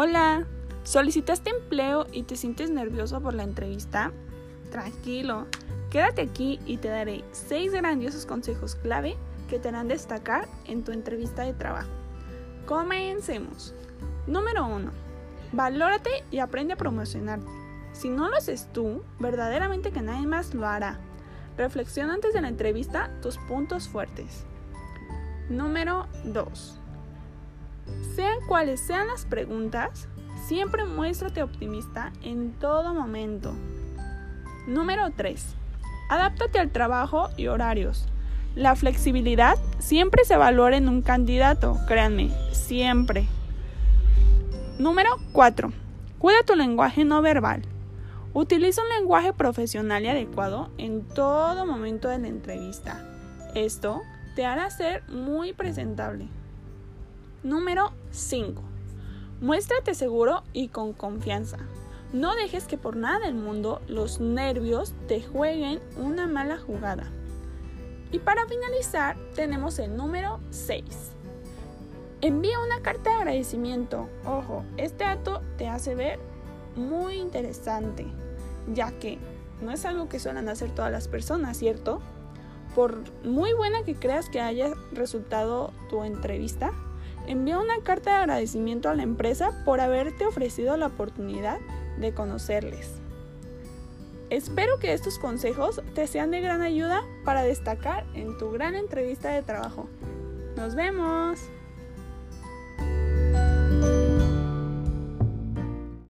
Hola, ¿solicitaste empleo y te sientes nervioso por la entrevista? Tranquilo, quédate aquí y te daré 6 grandiosos consejos clave que te harán destacar en tu entrevista de trabajo. Comencemos. Número 1. Valórate y aprende a promocionarte. Si no lo haces tú, verdaderamente que nadie más lo hará. Reflexiona antes de la entrevista tus puntos fuertes. Número 2. Sean cuales sean las preguntas, siempre muéstrate optimista en todo momento. Número 3. Adáptate al trabajo y horarios. La flexibilidad siempre se valora en un candidato, créanme, siempre. Número 4. Cuida tu lenguaje no verbal. Utiliza un lenguaje profesional y adecuado en todo momento de la entrevista. Esto te hará ser muy presentable. Número 5. Muéstrate seguro y con confianza. No dejes que por nada del mundo los nervios te jueguen una mala jugada. Y para finalizar tenemos el número 6. Envía una carta de agradecimiento. Ojo, este acto te hace ver muy interesante, ya que no es algo que suelen hacer todas las personas, ¿cierto? Por muy buena que creas que haya resultado tu entrevista, envía una carta de agradecimiento a la empresa por haberte ofrecido la oportunidad de conocerles. Espero que estos consejos te sean de gran ayuda para destacar en tu gran entrevista de trabajo. Nos vemos.